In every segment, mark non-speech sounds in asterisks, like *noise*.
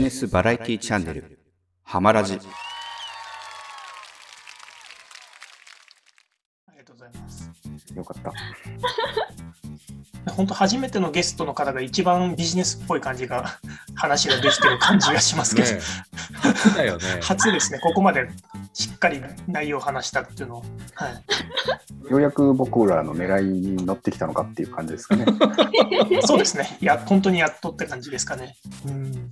ジネスバラエティチャンネルハマラジありがとうございます。よかった。*laughs* 本当初めてのゲストの方が一番ビジネスっぽい感じが話ができてる感じがしますけど、ね初だよね。*laughs* 初ですね。ここまでしっかり内容を話したっていうのを、はい。ようやく僕らの狙いに乗ってきたのかっていう感じですかね。*laughs* そうですね。いや本当にやっとって感じですかね。うん。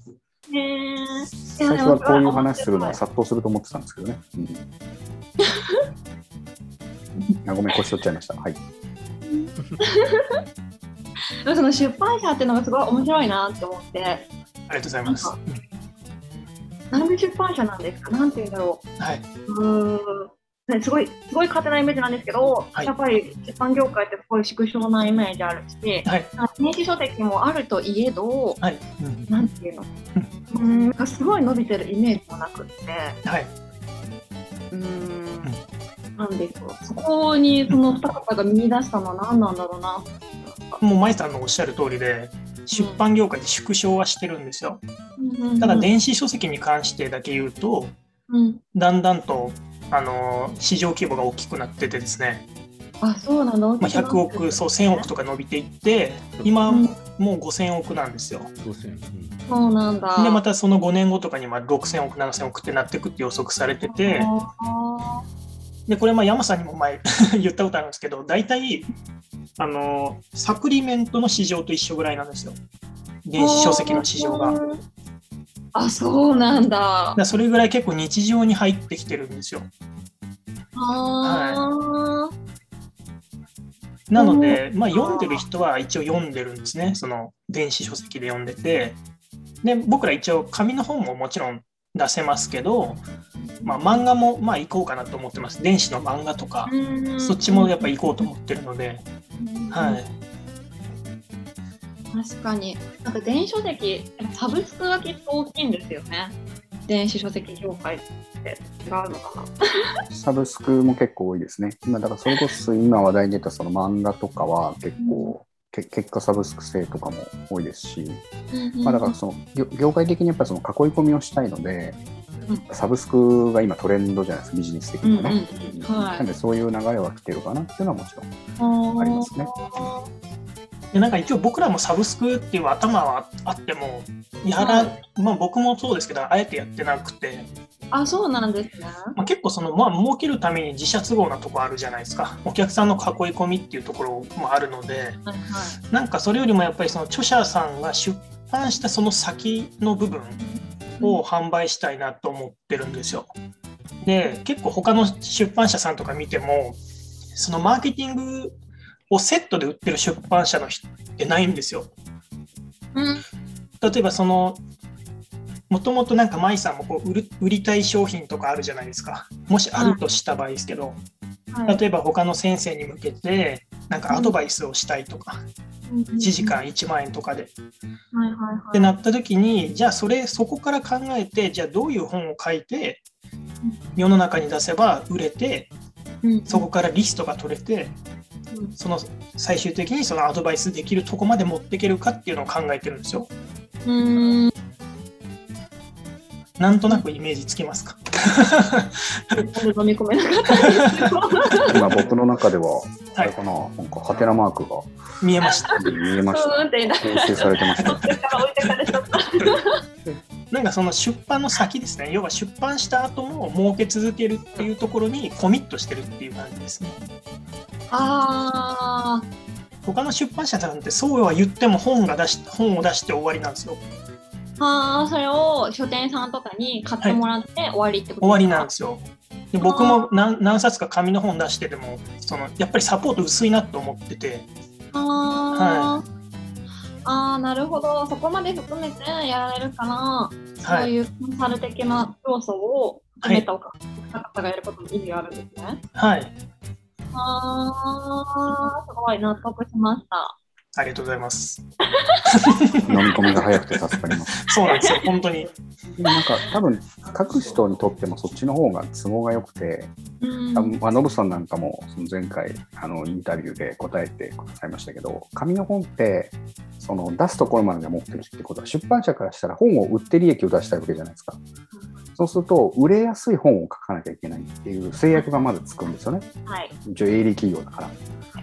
最初はこういう話するのは殺到すると思ってたんですけどね。うんあごめん、腰取っちゃいました。はい。*laughs* その出版社っていうのがすごい面白いなって思って、ありがとうございます。なんで出版社なんですか？なんて言うんだろはい。う。んねすごい、すごい勝手なイメージなんですけど、はいやっぱり出版業界ってすごい縮小なイメージあるし、はい。電子書籍もあるといえど、はい。うんなんていうの、うーん、なんかすごい伸びてるイメージもなくって、はい。うーん、なんでしょう。そこにその二方が見出したのは何なんだろうな。もう舞さんのおっしゃる通りで、出版業界で縮小はしてるんですよ。ただ電子書籍に関してだけ言うと、うん、だんだんとあの市場規模が大きくなっててですね、あ、そうなの、まあ、100億、そう1000億とか伸びていって、今うんもう5000億なんですよ。そうなんだ。で、またその5年後とかにまあ6000億、7000億ってなっていくって予測されてて、あで、これまあ山さんにも前 *laughs* 言ったことあるんですけど、大体、あの、サプリメントの市場と一緒ぐらいなんですよ。ー電子書籍の市場が。あ、そうなんだ。らそれぐらい結構日常に入ってきてるんですよ。あなので、まあ、読んでる人は一応読んでるんですね、その電子書籍で読んでて。で、僕ら一応紙の本ももちろん出せますけど、まあ、漫画もまあ行こうかなと思ってます。電子の漫画とか、ーそっちもやっぱ行こうと思ってるので、はい。確かに。なんか電子書籍、サブスクがきっと大きいんですよね。電子書籍業界って違うのかな？*laughs* サブスクも結構多いですね。今、だからそれこそ今話題に出たその漫画とかは結構、け結果サブスク制とかも多いですし、まあ、だからその業業界的にやっぱりその囲い込みをしたいので、サブスクが今トレンドじゃないですか、ビジネス的にはね。うんうんはいなんでそういう流れは来てるかなっていうのはもちろん。あありますねでなんか一応僕らもサブスクっていう頭はあっても、やら、はまあ僕もそうですけど、あえてやってなくて、あ、そうなんですね。まあ、結構その、まあ、儲けるために自社都合なとこあるじゃないですか。お客さんの囲い込みっていうところもあるので、はいはい。なんかそれよりもやっぱりその著者さんが出版したその先の部分を販売したいなと思ってるんですよ。で、結構他の出版社さんとか見ても、そのマーケティングをセットで売ってる出版社の人ってないんですよ。うん例えばその、もともとなんか舞さんもこう売る売りたい商品とかあるじゃないですか。もしあるとした場合ですけど、はい例えば他の先生に向けてなんかアドバイスをしたいとか、1時間1万円とかで。はいはいはい。ってなった時にじゃあそれそこから考えてじゃあどういう本を書いて世の中に出せば売れてうんそこからリストが取れてうんその最終的にそのアドバイスできるとこまで持っていけるかっていうのを考えてるんですよ。うーん。なんとなくイメージつきますか？飲み込めなかった。今僕の中では、あはいれかな、なんかハテナマークが見えました。見えました。編集されてました。なんかその出版の先ですね。要は出版した後も儲け続けるっていうところにコミットしてるっていう感じですね。あ他の出版社さんってそうは言っても本が出し本を出して終わりなんですよ。ーあー、それを書店さんとかに買ってもらって終わりってこと終わりなんでですよ。で僕も何何冊か紙の本出してでもそのやっぱりサポート薄いなと思ってて。すかあー、あーなるほど。そこまで含めてやられるかな。はい、そういうコンサル的な要素を含めたお方がやることに意味があるんですね。はい、あー、すごい納得しました。ありがとうございます。飲み込みが早くて助かります。*laughs* そうなんですよ、本当に。なんか多分書く人にとってもそっちの方が都合が良くて、うんまあ、ノブさんなんかもその前回あのインタビューで答えてくださいましたけど、紙の本ってその出すところまでが持ってるってことは、出版社からしたら本を売って利益を出したいわけじゃないですか。そうすると、売れやすい本を書かなきゃいけないっていう制約がまずつくんですよね。はい。一応営利企業だから。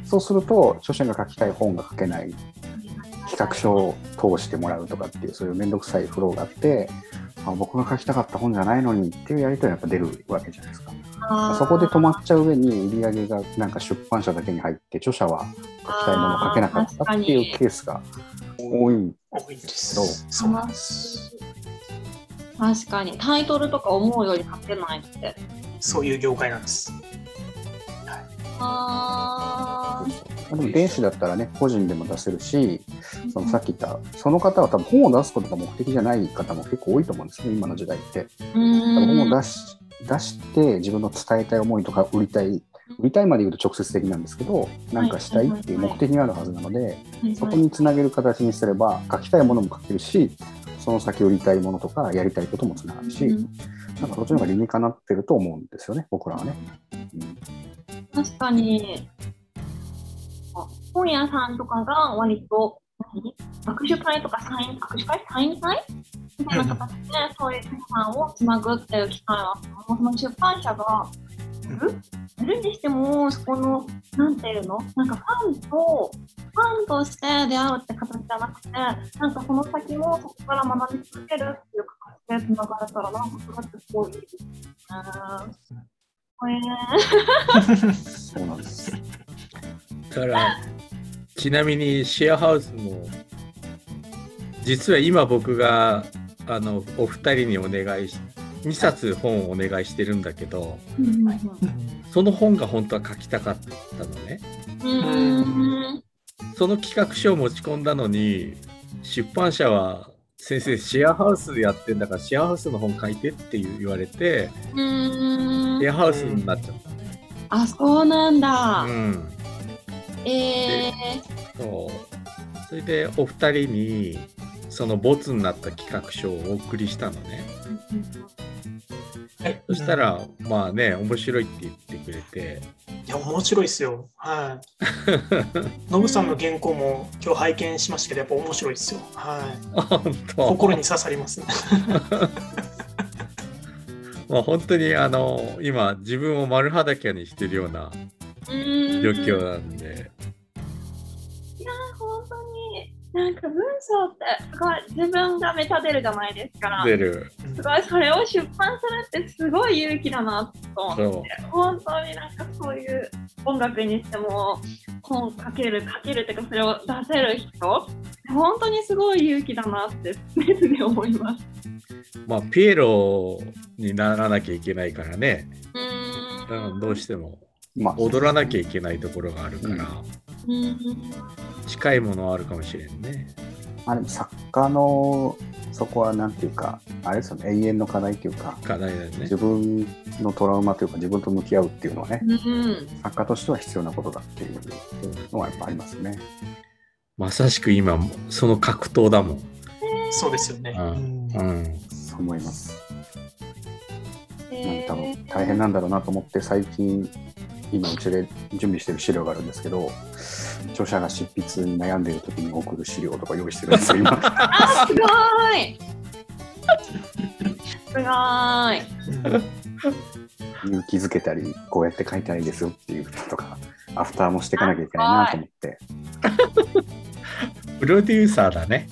そうすると、著者が書きたい本が書けない、企画書を通してもらうとかっていう、そういうめんどくさいフローがあって、あ僕が書きたかった本じゃないのにっていうやりとりがやっぱ出るわけじゃないですか。そこで止まっちゃう上に売り上げがなんか出版社だけに入って、著者は書きたいものを書けなかったっていうケースが多い。多いんですどう。そうなんです。確かにタイトルとか思う。より書けない。って。そうい。う業界なんです。あでも電子だったらね、個人でも出せるし、そのさっき言った、その方は多分本を出すことが目的じゃない方も結構多いと思うんですね、今の時代って。多分本んを出し出して自分の伝えたい思いとか売りたい、売りたいまで言うと直接的なんですけど、なんかしたいっていう目的があるはずなので、そこにつなげる形にすれば、書きたいものも書けるし、その先売りたいものとかやりたいこともつながるし、うん。なんかそっちの方が理にかなってると思うんですよね、僕らはね。うん。確かに。あ本屋さんとかが割と何？握手会とかサイン握手会？サイン会？みたいな形でそういう皆さんをつなぐっていう機会はその出版社がやる？にしてもそこのなんていうの？なんかファンとファンとして出会うって形じゃなくてなんかその先もそこから学び続けるっていう形でつながれたらなんかそれってすごいいいですね。そうなんです。*laughs* だからちなみにシェアハウスも実は今僕があのお二人にお願いし2冊本をお願いしてるんだけどその本が本当は書きたかったのねうんその企画書を持ち込んだのに出版社は先生シェアハウスでやってんだからシェアハウスの本書いてって言われてうんシェアハウスになっちゃったね。あ、そうなんだ。うんえそうそれでお二人にそのボツになった企画書をお送りしたのねはいそしたらまあね面白いって言ってくれていや、面白いですよ。はい。*laughs* ノブさんの原稿も今日拝見しましたけど、やっぱ面白いですよ。はい。あ本当心に刺さりますね。*laughs* まあ本当にあの今自分を丸裸にしてるようなー、状うん況なんで、なんか文章ってすごい自分がメタ出るじゃないですか。出る。すごいそれを出版するってすごい勇気だなと思って。そ本当になんかそういう音楽にしても本書ける書けるっていうかそれを出せる人。本当にすごい勇気だなって常々思います。*laughs* まあピエロにならなきゃいけないからね、うん。ん、どうしてもまあ、踊らなきゃいけないところがあるから、うん近いものはあるかもしれんね。まあ、でも作家のそこはなんていうか、あれですよね、永遠の課題というか、課題だよね自。分のトラウマというか、自分と向き合うっていうのはね、うん作家としては必要なことだっていうのはやっぱありますね。まさしく今その格闘だもん。そうですよね。うんうんうん、そう思います。なんえか多分大変なんだろうなと思って、最近、今うちで準備してる資料があるんですけど、著者が執筆に悩んでいる時に送る資料とか用意してるんですよ、今。あすごーいすごーいうん勇気づけたり、こうやって書いたらいいですよっていうのとか、アフターもしていかなきゃいけないなと思って。プロデューサーだね。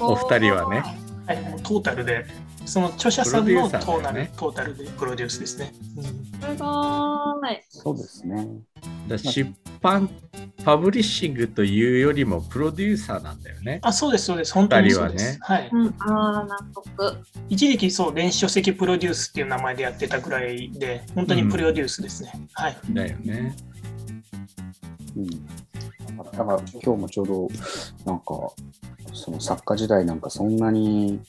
お二人はね。はい、もうトータルで、その著者さんのトーサーだよータル、ねトータルでプロデュースですね。うんすごーいそうですね。だ出版パブリッシングというよりもプロデューサーなんだよね。あ、そうです、そうです。本当にそうです。二人はい。うん、ああ、納得。一時期、そう、電子書籍プロデュースっていう名前でやってたぐらいで、本当にプロデュースですね。はい。だよね。うん。だから今日もちょうど、なんか、その作家時代なんかそんなに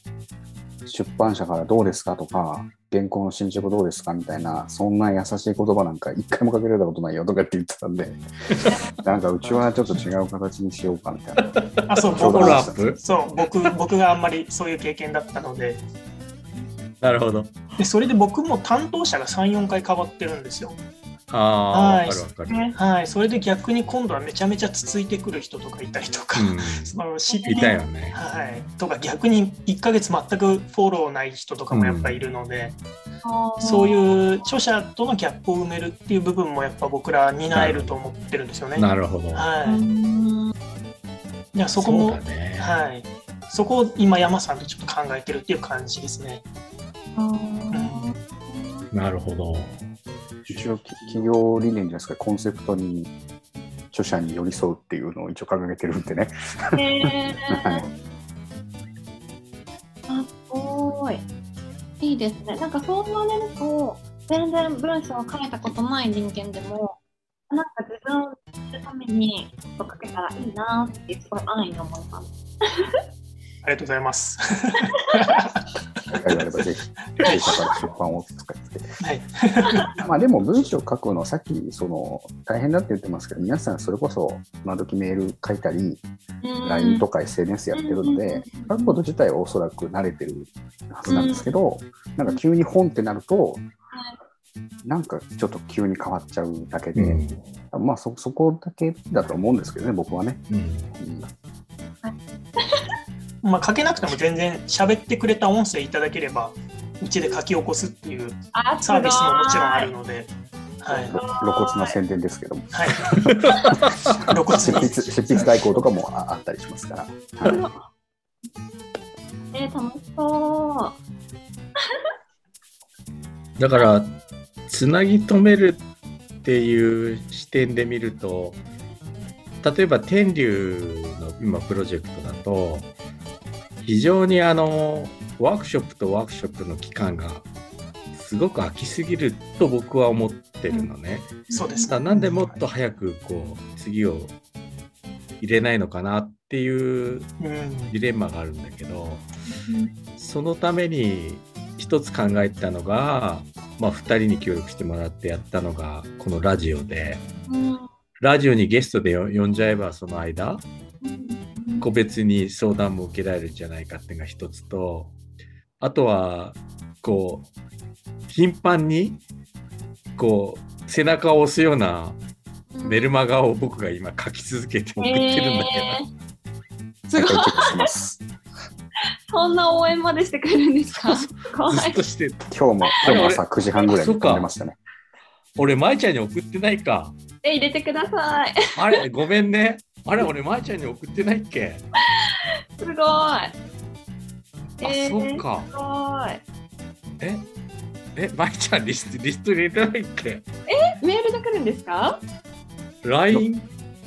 出版社からどうですかとか、原稿の進捗どうですかみたいな、そんな優しい言葉なんか一回もかけられたことないよとかって言ってたんで、*laughs* なんかうちはちょっと違う形にしようかみたいな。あ、そう、フォ僕ローはアップそう、僕、僕があんまりそういう経験だったので、なるほど。でそれで僕も担当者が3、4回変わってるんですよ。ああ、はいわかるわかる。ねはい、それで逆に今度はめちゃめちゃつついてくる人とかいたりとか、うん、その知っていたよね。はい、とか逆に1ヶ月全くフォローない人とかもやっぱいるので、そうう。いう著者とのギャップを埋めるっていう部分もやっぱ僕ら担えると思ってるんですよね。なるほど。うはんい、じゃあそこもね。はい、そこを今山さんとちょっと考えてるっていう感じですね。なるほど。一応企業理念じゃないですか、コンセプトに著者に寄り添うっていうのを一応掲げてるんでね。へはいー、すごい。いいですね。なんかそう言われると、全然文章を書いたことない人間でも、なんか自分を知るために書けたらいいなってすごい安易に思います。ありがとうございます。機会があればぜひ、弊社から出版を使って。はい、まあでも文章を書くの、さっきその大変だって言ってますけど、皆さんそれこそ今時メール書いたり、LINE とか SNS やってるので、書くこと自体はおそらく慣れてるはずなんですけど、なんか急に本ってなると、なんかちょっと急に変わっちゃうだけで、うん。まあそそこだけだと思うんですけどね、僕はね。うん。うんまあ、書けなくても全然喋ってくれた音声いただければうちで書き起こすっていうあサービスももちろんあるので、はい。ろ露骨な宣伝ですけども、はい、*laughs* 露骨に執筆代行とかもああったりしますから。えー、楽しそだから、つなぎ止めるっていう視点で見ると、例えば天竜の今プロジェクトだと、非常にあの、ワークショップとワークショップの期間がすごく空きすぎると僕は思ってるのね。そうですだからなんでもっと早くこう次を入れないのかなっていううん。ジレンマがあるんだけど、う。そのために一つ考えたのが、まあ、2人に協力してもらってやったのがこのラジオで。うん。ラジオにゲストでよ呼んじゃえばその間個別に相談も受けられるんじゃないかっていうのが一つとあとはこう頻繁にこう背中を押すようなメルマガを僕が今書き続けて送ってるんだけど、えー。すごい。そんな応援までしてくれるんですか？怖い。ずっとして今日も、今日も朝9時半ぐらいに飛んでましたね。俺舞ちゃんに送ってないか。え入れてください。あれごめんね。あれ俺舞ちゃんに送ってないっけ？すごい。あ、えーそうか。すごい。ええ、舞ちゃんリストリスト入れてないっけ？メールで来るんですか ?LINE?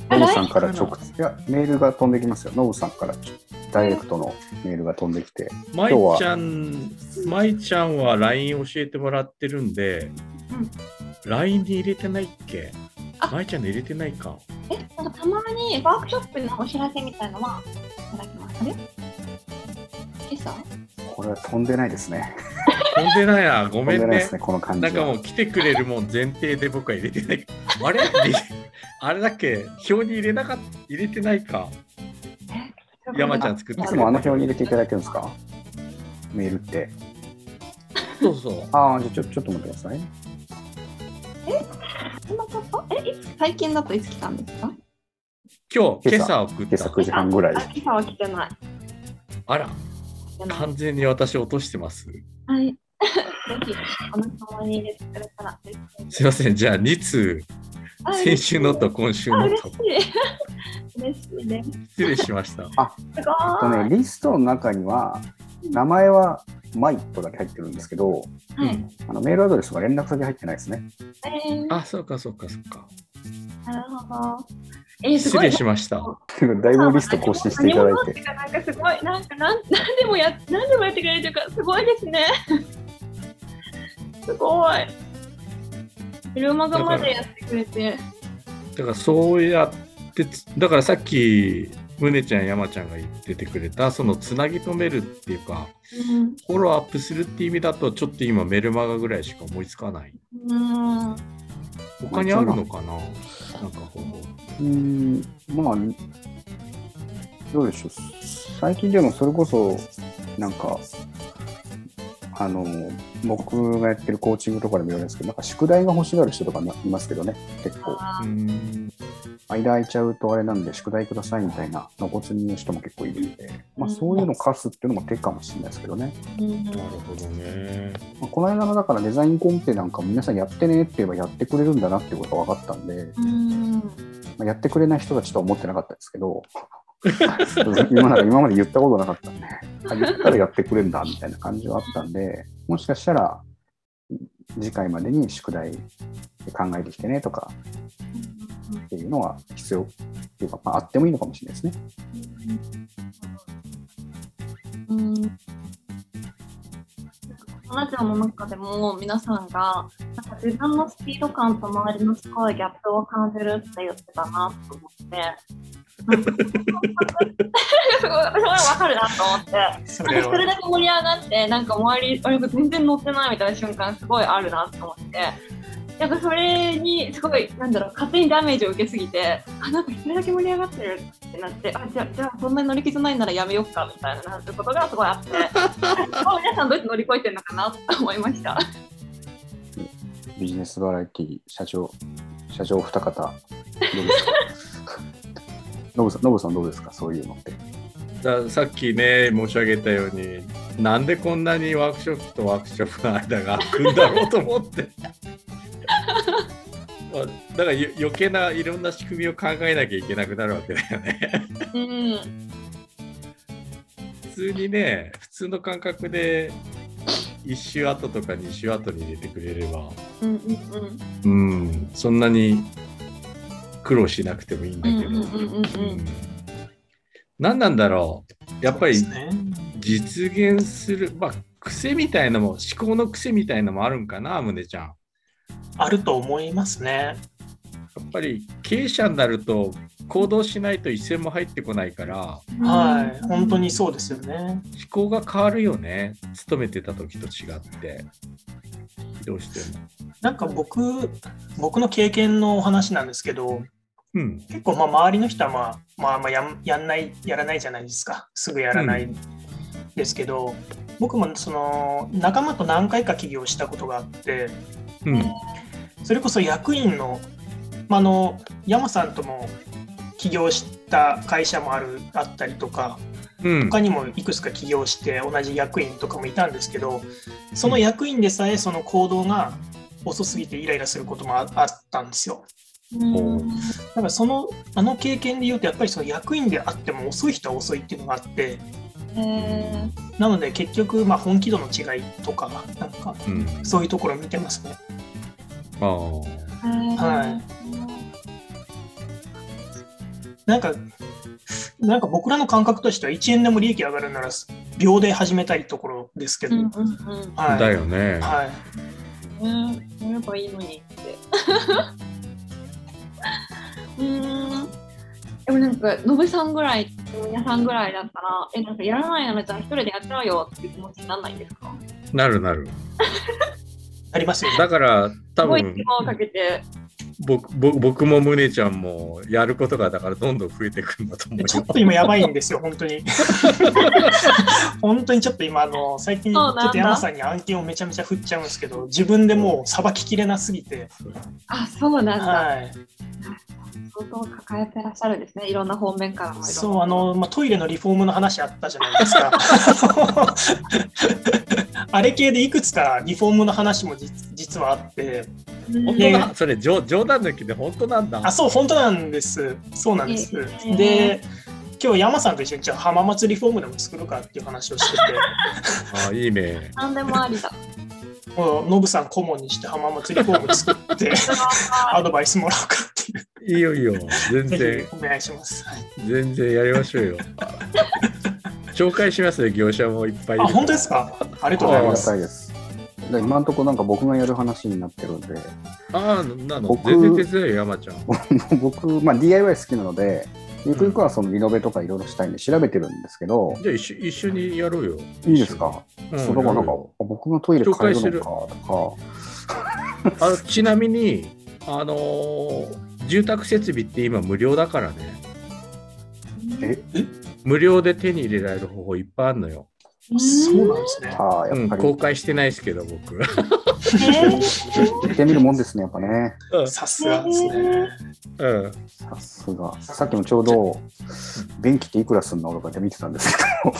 あノブさんから直接、いや、メールが飛んできますよ。ノブさんからダイレクトのメールが飛んできて、舞今日はちゃん、舞ちゃんは LINE 教えてもらってるんで、LINE に入れてないっけ？あ舞ちゃんの入れてないか。えなんかたまにワークショップのお知らせみたいのはいただきますあれ？今朝これは飛んでないですね。飛んでないな、ご飛んめんねでないです。ね、この感じは。なんかもう来てくれるもん前提で僕は入れてない。あれ？あれだっけ？表に入れなかっ入れてないか。山ちゃん作ってくれいつもあの表に入れていただいてるんですか？メールって。そうそう。ああ、じゃあちょちょっと待ってください。そんなこと？えいつ最近だといつ来たんですか？今日、今今朝朝送っ今朝た。9時半ぐらいあ。今朝は来てない。あら、来てない。完全に私落としてます。はい。ぜひお仲間に入れてくれたら嬉しいです。すいません、じゃあ2通、あ先週のと今週あのと。嬉しい。嬉しいです。失礼しました。すえっとごい、ね、リストの中には、名前はマイトだけ入ってるんですけど、はいあのメールアドレスが連絡先入ってないですね。えー、あ、そうかそうかそうか。なるほどえー、す失ごい礼しました。だいぶリスト更新していただいて。なんかすごい、なんかなん何でもや *laughs* 何でもやってくれるというか、すごいですね。*laughs* すごい。メルマガまでやってくれて。だからそうやってつ、だからさっきむねちゃん、山ちゃんが言っててくれた、そのつなぎ止めるっていうか、うん。フォローアップするっていう意味だと、ちょっと今メルマガぐらいしか思いつかない。うん。他にあるのかな？なんかこう。ーん、まあ、どうでしょう。最近でもそれこそ、なんか、あの、僕がやってるコーチングとかでも言われるんですけど、なんか宿題が欲しがる人とかいますけどね、結構。間空いちゃうとあれなんで、宿題くださいみたいな露骨に言う人も結構いるんで、まあそういうの課すっていうのも手かもしれないですけどね。うんなるほどね。まあ、この間のだからデザインコンペなんかも皆さんやってねって言えばやってくれるんだなっていうことが分かったんで、うんまあ、やってくれない人たちとは思ってなかったですけど、*laughs* 今なんか今まで言ったことなかったんで、あ言ったらやってくれるんだみたいな感じはあったんで、もしかしたら次回までに宿題考えてきてねとかっていうのは必要っていうか、まあ、あってもいいのかもしれないですね。うんラジオの中でも皆さんがなんか自分のスピード感と周りのすごいギャップを感じるって言ってたなと思って。すごい私も分かるなと思って。それそれは。だけ盛り上がって、なんか周り、あれ全然乗ってないみたいな瞬間、すごいあるなと思って、なんかそれに、すごい、なんだろう、勝手にダメージを受けすぎて、あ、なんかそれだけ盛り上がってるってなって、あ、じゃあ、じゃあそんなに乗り気じゃないならやめようかみたいななることがすごいあって、*laughs* あ皆さんどうやって乗り越えてるのかなと思いました。ビジネスバラエティ社長、社長二方、ノブさん、ノブさんどうですか？そういうのって。ださっきね申し上げたようになんでこんなにワークショップとワークショップの間が空くんだろうと思って。*laughs* まあだからよ余計ないろんな仕組みを考えなきゃいけなくなるわけだよね。うん。普通にね普通の感覚で1週後とか2週後に入れてくれれば。うんうん。うんそんなに苦労しなくてもいいんだけど、何なんだろうやっぱり実現する、まあ、癖みたいなのも思考の癖みたいなのもあるんかな宗ちゃん。やあると思いますね。っぱり経営者になると行動しないと一銭も入ってこないからうん。はい。本当にそうですよね。思考が変わるよね勤めてた時と違ってどうしても。なんか僕、僕の経験のお話なんですけど、うん。結構まあ周りの人はまあまあまあやんやんない、やらないじゃないですか。すぐやらないですけど、僕もその仲間と何回か起業したことがあって、うん。それこそ役員の、まあ、あの山さんとも起業した会社もあるあったりとか、うん。他にもいくつか起業して同じ役員とかもいたんですけどその役員でさえその行動が遅すぎてイライラすることもああったんですよ。うん。だからそのあの経験で言うとやっぱりその役員であっても遅い人は遅いっていうのがあってへなので結局まあ本気度の違いとかなんかうん。そういうところを見てますね。ああ。ー。はい。なんかなんか僕らの感覚としては1円でも利益上がるなら秒で始めたいところですけど、うんうんうん。はい、だよね。はい、ね、やればいいのにって。*laughs* うーん。でもなんか、のぶさんぐらい、皆さんぐらいだったら、え、なんかやらないならじゃあ一人でやっちゃうよっていう気持ちにならないんですか？なるなる。*laughs* ありますよね。だから多すごい分手間をかけて、僕僕僕もむねちゃんもやることがだからどんどん増えてくるんだと思うよ。ちょっと今やばいんですよ、本当に。*laughs* 本当にちょっと今、あの最近、ちょっと山さんに案件をめちゃめちゃ振っちゃうんですけど、自分でもうさばききれなすぎて、あ、そうなんだ。はい、相当抱えてらっしゃるんですね。いろんな方面から。そう、あの、まあ、トイレのリフォームの話あったじゃないですか。*laughs* あれ系でいくつかリフォームの話も実実はあって、うん、本当だ、それ冗冗談抜きで本当なんだ。あ、そう、本当なんです。そうなんです。ええで、今日山さんと一緒にじゃあ浜松リフォームでも作るかっていう話をしてて、*laughs* あいいね。何でもありだ。*laughs* もうノブさん顧問にして浜松リフォーム作ってアドバイスもらおうかいう。いいよいいよ。全ぜ然ひお願いします。はい全然やりましょうよ。*laughs* 紹介しますよ、業者もいっぱいいるあ、ら本当ですか？ありがとうございます。たいです。で今のところなんか僕がやる話になってるんで、ああ、なの？僕全然手伝うよ、山ちゃん。*laughs* 僕、まあ、DIY 好きなので、ゆくゆくはそのリノベとかいろいろしたいんで調べてるんですけど、じゃあ一緒一緒にやろうよ。いいですか、うんそうだからなんか僕のトイレ変える紹介するのかとか、あちなみに、あのー住宅設備って今無料だからね。え？無料で手に入れられる方法いっぱいあるのよ。そうなんですね。ああ、うん、やっぱり公開してないですけど、僕。え行ってみるもんですね、やっぱね。さすがですね。うん。さすが。さっきもちょうど、電気っていくらすんのとかって見てたんですけど、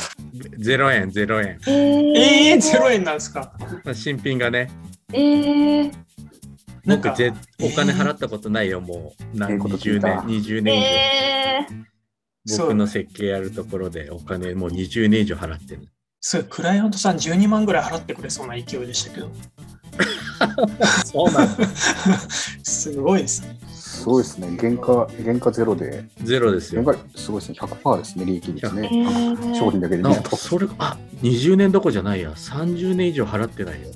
0円、0円。ー、えー、0円なんですか？新品がね。えー、なんか僕ぜ、お金払ったことないよ、もう。え何えこと聞20いた年、20年以上。僕の設計やるところでお金もう20年以上払ってる。すごい、クライアントさん12万ぐらい払ってくれそうな勢いでしたけど。*laughs* そうなんだ。*laughs* すごいですね。すごいですね。原価、原価ゼロで、ゼロですよすごいですね。100%ですね、利益率ねえ。ー商品だけで見なると。それあ20年どこじゃないや30年以上払ってないよ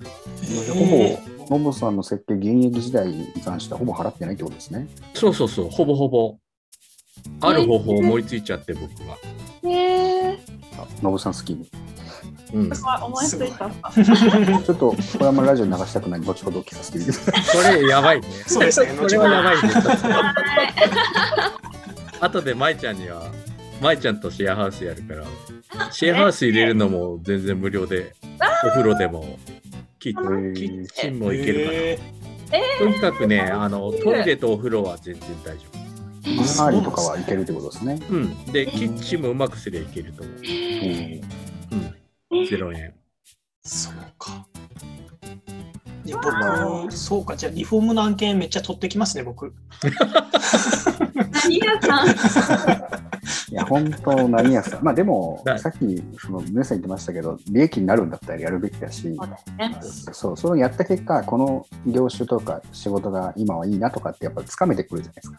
ほぼ、ノブさんの設計、現役時代に関してはほぼ払ってないってことですね。そうそうそう。ほぼほぼ。ある方法を思いついちゃって僕は、えー、あノブさんスキーム。うん、い思いついた。*laughs* ちょっと、これあんまりラジオに流したくない後ほど聞かせてみてください。それやばいね。そうですね。それはやばいね。は後で舞ちゃんには舞ちゃんとシェアハウスやるからシェアハウス入れるのも全然無料でお風呂でもキッーキッチンもいけるかな、えとにかくねあのトイレとお風呂は全然大丈水回りとかはいけるってことですね。夫うん。でキッチンもうまくすりゃいけると思う。うんうん。0円。そうか。で僕、そうか、じゃあリフォームの案件めっちゃ取ってきますね、僕。*laughs* *laughs* 何屋さん？いや、本当、何やさん。*laughs* まあでもだ、さっき、その、皆さん言ってましたけど、利益になるんだったらやるべきだし、そう。そう、それをやった結果、この業種とか仕事が今はいいなとかってやっぱつかめてくるじゃないですか。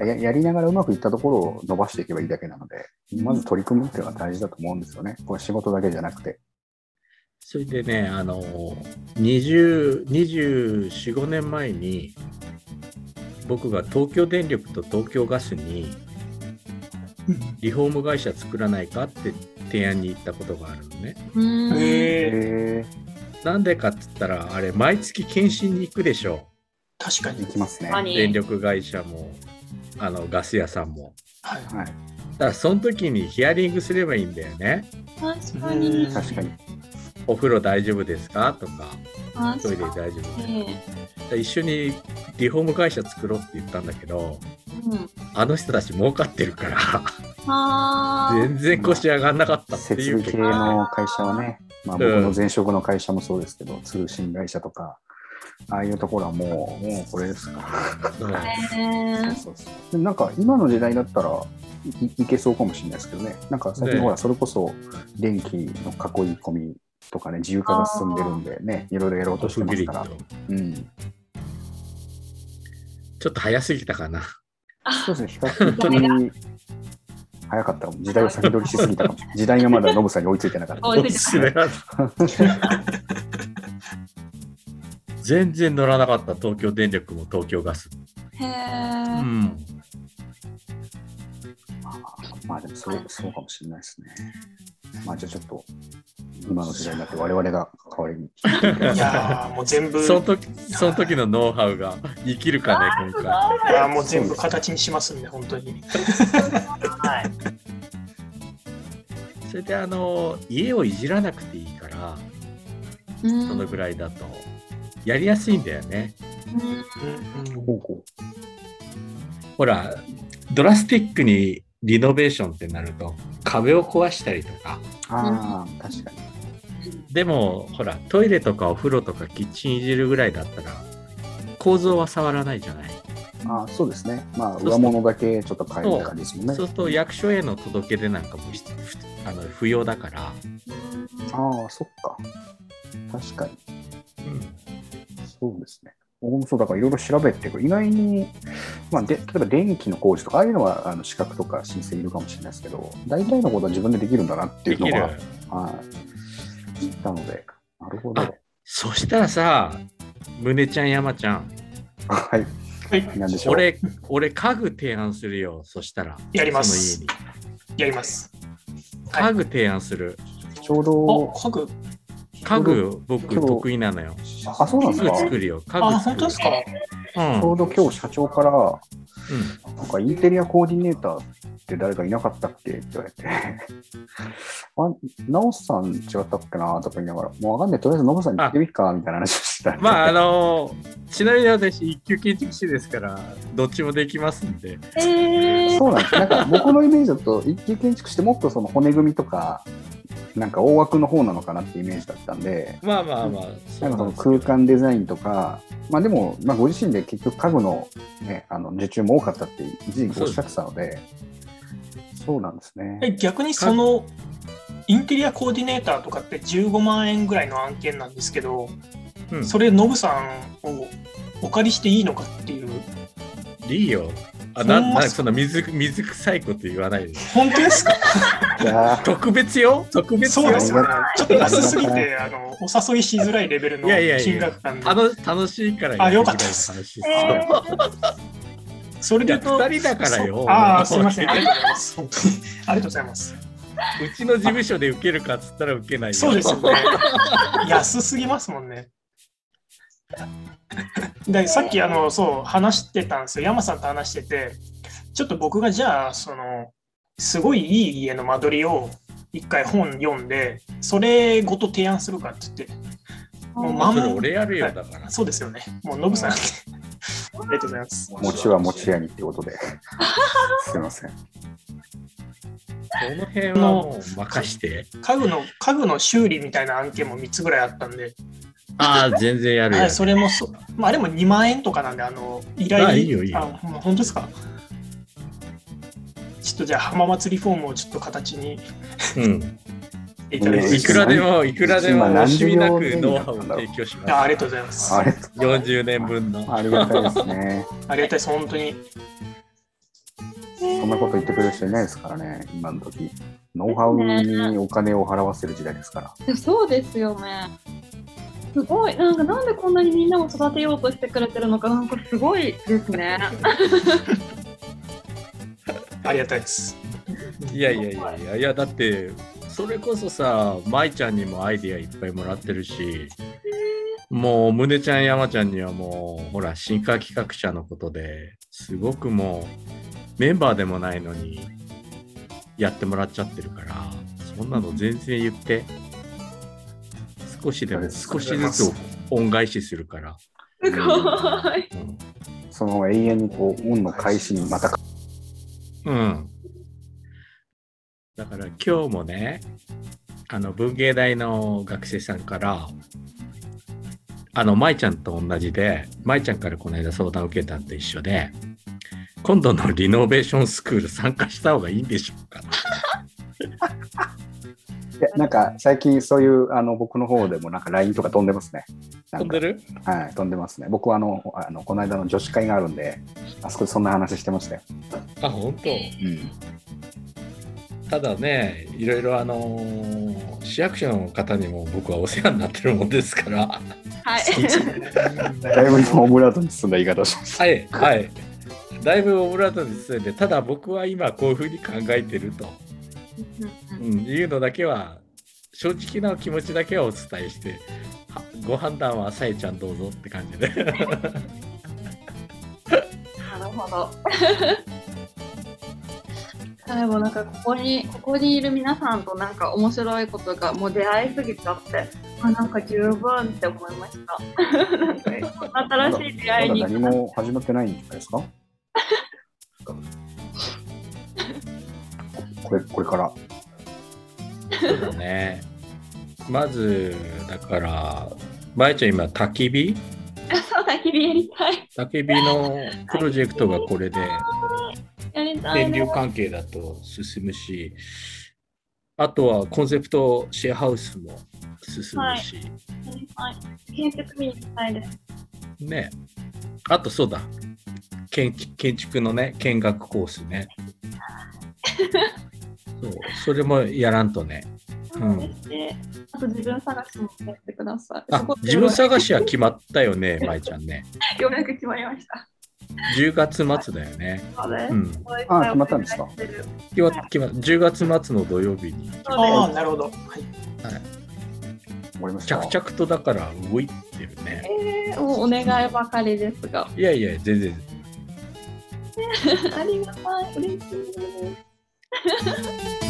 うん。ややりながらうまくいったところを伸ばしていけばいいだけなので、まず取り組むっていうのは大事だと思うんですよね。これ仕事だけじゃなくて。それでね、あの、20、24、5年前に、僕が東京電力と東京ガスに *laughs* リフォーム会社作らないかって提案に行ったことがあるのね。へなんでかっつったら、あれ、毎月検診に行くでしょ。確かにい。きますね。はい。確かに電力会社も、あの、ガス屋さんも。はい。だから、その時にヒアリングすればいいんだよね。確かに。確かに。お風呂大丈夫ですか？とか、トイレ大丈夫ですか？一緒にリフォーム会社作ろうって言ったんだけど、うん。あの人たち儲かってるから、全然腰上がんなかったって設備系いう結果。の会社はね、まあ、僕の前職の会社もそうですけど、通信会社とか、ああいうところはもう、もうこれですから。そうへー。そうそうでもなんか今の時代だったらいいけそうかもしれないですけどね。なんか最近ねほら、それこそ電気の囲い込みとかね、自由化が進んでるんでね、いろいろやろうとしてますから。ド。うん。ちょっと早すぎたかな。そうですね、*laughs* 比較的早かった。時代を先取りしすぎたかも。時代がまだノブさんに追いついてなかった。追いついてすみません全然乗らなかった東京電力も東京ガス。へうーん。まあでもそうそうかもしれないですね。まあじゃあちょっと今の時代になって我々が代わりに。いやーもう全部、その時、その時のノウハウが生きるかね、今回。いやーもう全部形にしますんで、本当に。はい。*laughs* それで、あの、家をいじらなくていいから、うんそのぐらいだと、やりやすいんだよね。うんうんうんほうほほら、ドラスティックにリノベーションってなると、壁を壊したりとか、うああ、確かに。でも、ほら、トイレとかお風呂とかキッチンいじるぐらいだったら、構造は触らないじゃない？ああ、そうですね。まあ上物だけちょっと変える感じですもんね。そうすると、役所への届け出なんかも必あの不要だから、ああ、そっか。確かに。そうですね。そうだからいろいろ調べて、意外に、まあ、で例えば電気の工事とか、ああいうのはあの資格とか申請いるかもしれないですけど、大体のことは自分でできるんだなってい。うのが、はい、知ったので、なるほど。あそしたらさ、胸ちゃん、山ちゃん、はい。はい、なんでしょう。俺、俺、家具提案するよ。そしたら。やりますその家に。やります。はい家具提案する。ちょうお、ど、家具。家具、僕、得意なのよ。あ、そうなんです家具か作るよ。家具あ、作る本当ですか？うん。ちょうど今日社長から、うんなんかインテリアコーディネーターって誰かいなかったっけ？って言われて、あ、*laughs* ナオさん違ったっけな？とか言いながら、もうわかんない、とりあえずノブさんに聞いてみっかみたいな話をしてた。まあ、あのちなみに私、一級建築士ですから、どっちもできますんで。えー、そうなんです。なんか僕のイメージだと、一級建築してもっとその骨組みとか、なんか大枠の方なのかなってイメージだったんで、まあまあまあ、なんかその空間デザインとか、まあでも、まあ、ご自身で結局家具の,、ね、あの受注も多かったって一時期おっしゃってたので、そうなんですね。え逆にそのインテリアコーディネーターとかって15万円ぐらいの案件なんですけど、うん。それノブさんをお借りしていいのかっていう。いいよ。あなほんそんな水水臭いこと言わないで。本当ですか？特別よ？特別よ？そうですよ。ちょっと安すぎてあのお誘いしづらいレベルのいやいやいや。金額感で。あの楽しいからあよかったです。えそれでと人だからよ。ああすいません。ありがとうございます。本当にありがとうございます。うちの事務所で受けるかっつったら受けないよ。そうですよね。安すぎますもんね *laughs* でさっきあのそう話してたんですよ山さんと話しててちょっと僕がじゃあそのすごいいい家の間取りを一回本読んでそれごと提案するかって言ってもうまんそれ俺やるよ、だから。そうですよねもうノブさんありがとうございます餅は餅屋にってことで。*laughs* すいません。その辺はもう任して。家具の家具の修理みたいな案件も3つぐらいあったんで、ああ、全然やるよはい、。それもそ、まあ、あれも2万円とかなんで、あの依頼あいいよいいよあ本当ですか？ちょっとじゃあ浜祭りフォームをちょっと形にうん。いただいくらでも、いくらでも惜しみなくノウハウを提供します。あありがとうございます。ああれ40年分の。ありがたいですね。りがたいです、本当に。そんなこと言ってくれる人いないですからね、今の時。ノウハウにお金を払わせる時代ですから。そうですよね。すごい、なんかなんでこんなにみんなを育てようとしてくれてるのか、なんかすごいですね。*laughs* ありがたいです。いやいやいやいや、いやだって、それこそさ、舞ちゃんにもアイディアいっぱいもらってるし、もう、むねちゃん、山ちゃんにはもう、ほら、進化企画者のことですごくもう、メンバーでもないのに、やってもらっちゃってるから、そんなの全然言って、少しでも、少しずつ恩返しするから。すごい。うんその永遠にこう、運の返しにまた、うん。だから今日もね、あの文芸大の学生さんから、あの舞ちゃんと同じで、舞ちゃんからこの間相談を受けたんと一緒で、今度のリノベーションスクール参加した方がいいんでしょうかなんか最近そういうあの僕の方でもなんか LINE とか飛んでますね。飛んでる？はい、飛んでますね。僕はあの、あのこの間の女子会があるんで、あそこでそんな話してましたよ。あ、本当？うん。ただね、いろいろあのー市役所の方にも僕はお世話になってるもんですから、はい。だいぶ今オブラートに包んだ言い方をしました。はい、はい。だいぶオブラートに包んで、ただ僕は今こういうふうに考えてると。うん、いうのだけは正直な気持ちだけはお伝えしてはご判断はさえちゃんどうぞって感じでなるほど。*laughs* でもなんかここにここにいる皆さんとなんか面白いことがもう出会いすぎちゃってあなんか十分って思いました。なんか新しい出会いにまだ何も始まってないんじゃないですか？*laughs* これこれから。そうだねまずだからまえちゃん今焚き火？そうだ、日々やりたい。焚き火のプロジェクトがこれで電流ね。関係だと進むしあとはコンセプトシェアハウスも進むし、やりたい。建設見に行きたいです。ね。あとそうだ。建築建築のね見学コースね。*laughs* そう。それもやらんとね。うん。あと自分探しもやってください。あ自分探しは決まったよね舞ちゃんね。*laughs* ようやく決まりました。10月末だよね。あ決まったんですか？決ま決ま10月末の土曜日にああ、なるほど。はい。終わりました。着々とだから動いてるね。えー、もうお願いばかりですが。いやいや、全然。*laughs* ありがたい。嬉しいです。